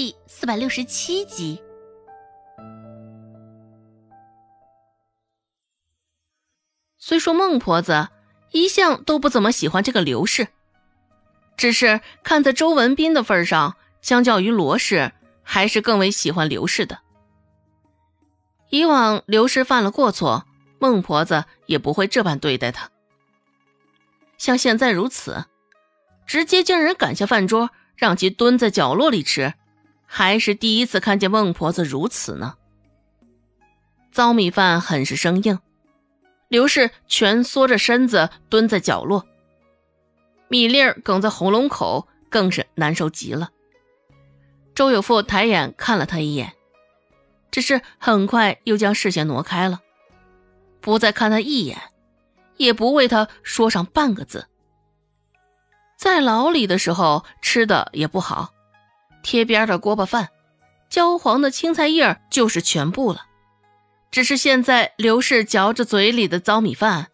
第四百六十七集。虽说孟婆子一向都不怎么喜欢这个刘氏，只是看在周文斌的份上，相较于罗氏，还是更为喜欢刘氏的。以往刘氏犯了过错，孟婆子也不会这般对待他。像现在如此，直接将人赶下饭桌，让其蹲在角落里吃，还是第一次看见孟婆子如此呢。糟米饭很是生硬。刘氏蜷缩着身子蹲在角落，米粒儿哽在喉咙口，更是难受极了。周有富抬眼看了他一眼，只是很快又将视线挪开了，不再看他一眼，也不为他说上半个字。在牢里的时候吃的也不好，贴边的锅巴饭，焦黄的青菜叶就是全部了。只是现在，刘氏嚼着嘴里的糟米饭，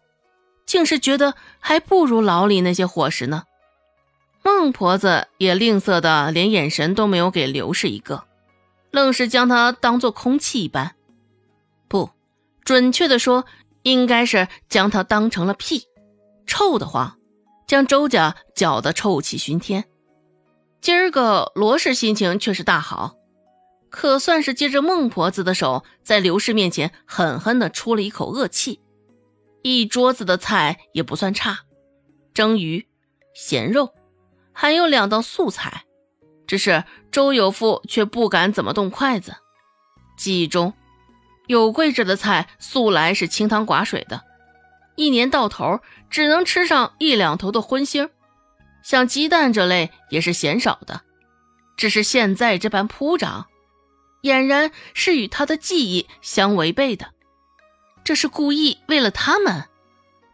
竟是觉得还不如牢里那些伙食呢。孟婆子也吝啬的连眼神都没有给刘氏一个，愣是将他当做空气一般。不，准确的说，应该是将他当成了屁，臭得慌，将周家搅得臭气熏天。今儿个罗氏心情却是大好。可算是借着孟婆子的手，在刘氏面前狠狠地出了一口恶气。一桌子的菜也不算差，蒸鱼、咸肉，还有两道素菜。只是周有富却不敢怎么动筷子。记忆中，有贵着的菜素来是清汤寡水的，一年到头只能吃上一两头的荤腥，像鸡蛋这类也是嫌少的。只是现在这般铺张。俨然是与他的记忆相违背的，这是故意为了他们。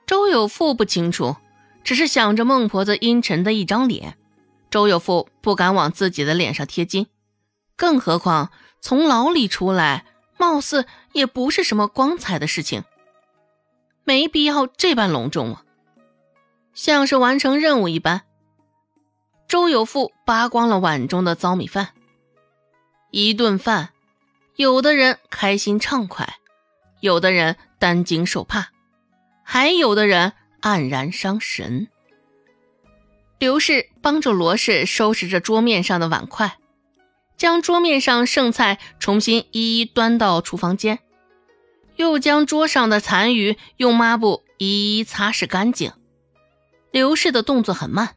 周有富不清楚，只是想着孟婆子阴沉的一张脸，周有富不敢往自己的脸上贴金，更何况从牢里出来，貌似也不是什么光彩的事情，没必要这般隆重啊，像是完成任务一般。周有富扒光了碗中的糟米饭。一顿饭，有的人开心畅快，有的人担惊受怕，还有的人黯然伤神。刘氏帮着罗氏收拾着桌面上的碗筷，将桌面上剩菜重新一一端到厨房间，又将桌上的残余用抹布一一擦拭干净。刘氏的动作很慢，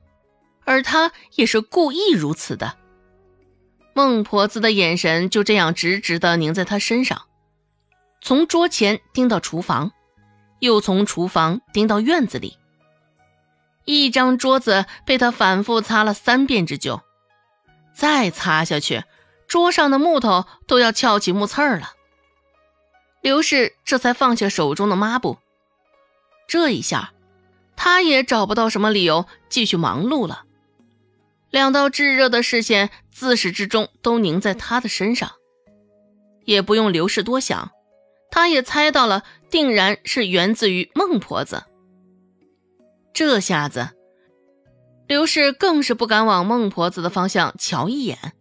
而他也是故意如此的。孟婆子的眼神就这样直直的凝在他身上，从桌前盯到厨房，又从厨房盯到院子里。一张桌子被他反复擦了三遍之久，再擦下去，桌上的木头都要翘起木刺儿了。刘氏这才放下手中的抹布，这一下，他也找不到什么理由继续忙碌了。两道炙热的视线自始至终都凝在他的身上，也不用刘氏多想，他也猜到了，定然是源自于孟婆子。这下子，刘氏更是不敢往孟婆子的方向瞧一眼，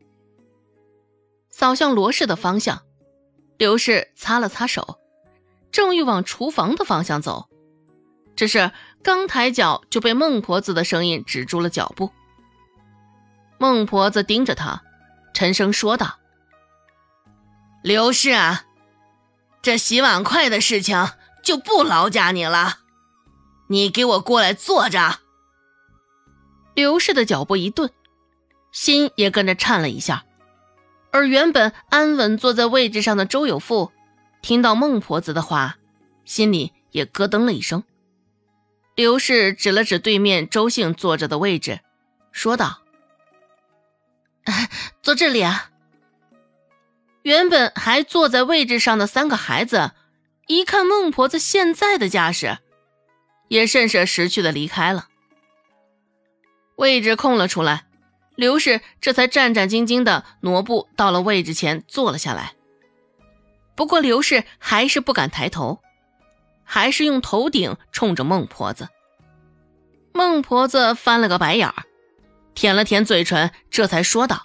扫向罗氏的方向。刘氏擦了擦手，正欲往厨房的方向走，只是刚抬脚就被孟婆子的声音止住了脚步。孟婆子盯着他，沉声说道：“刘氏啊，这洗碗筷的事情就不劳驾你了，你给我过来坐着。”刘氏的脚步一顿，心也跟着颤了一下。而原本安稳坐在位置上的周有富，听到孟婆子的话，心里也咯噔了一声。刘氏指了指对面周姓坐着的位置，说道。坐这里啊！原本还坐在位置上的三个孩子，一看孟婆子现在的架势，也甚是识趣的离开了。位置空了出来，刘氏这才战战兢兢的挪步到了位置前坐了下来。不过刘氏还是不敢抬头，还是用头顶冲着孟婆子。孟婆子翻了个白眼儿。舔了舔嘴唇，这才说道：“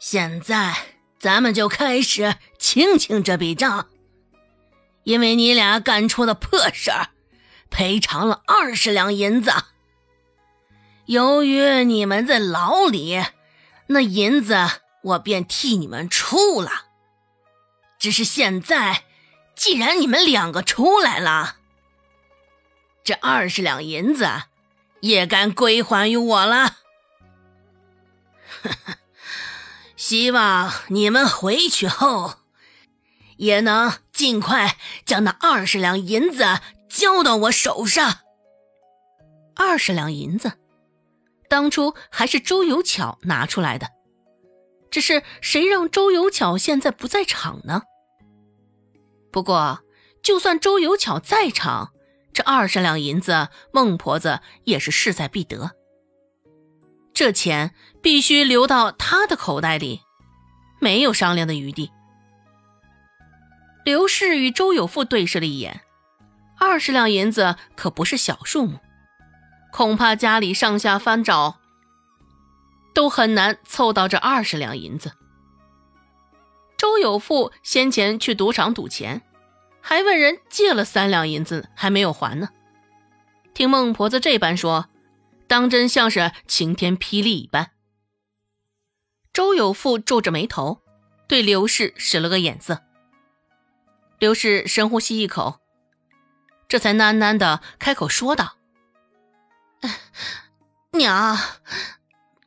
现在咱们就开始清清这笔账。因为你俩干出的破事儿，赔偿了二十两银子。由于你们在牢里，那银子我便替你们出了。只是现在，既然你们两个出来了，这二十两银子也该归还于我了。希望你们回去后。也能尽快将那二十两银子交到我手上。二十两银子，当初还是周有巧拿出来的，只是谁让周有巧现在不在场呢？不过，就算周有巧在场，这二十两银子，孟婆子也是势在必得。这钱必须留到他的口袋里，没有商量的余地。刘氏与周有富对视了一眼，二十两银子可不是小数目，恐怕家里上下翻找都很难凑到这二十两银子。周有富先前去赌场赌钱，还问人借了三两银子还没有还呢。听孟婆子这般说，当真像是晴天霹雳一般。周有富皱着眉头，对刘氏使了个眼色。刘氏深呼吸一口，这才喃喃的开口说道：“娘，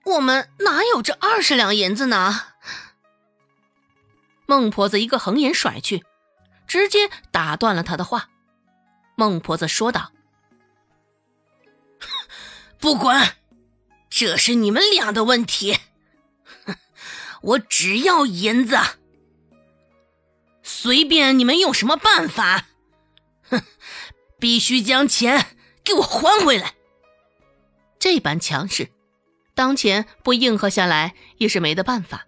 我们哪有这二十两银子呢？”孟婆子一个横眼甩去，直接打断了他的话。孟婆子说道：“不管，这是你们俩的问题，我只要银子。”随便你们用什么办法，哼，必须将钱给我还回来。这般强势，当前不应和下来也是没得办法。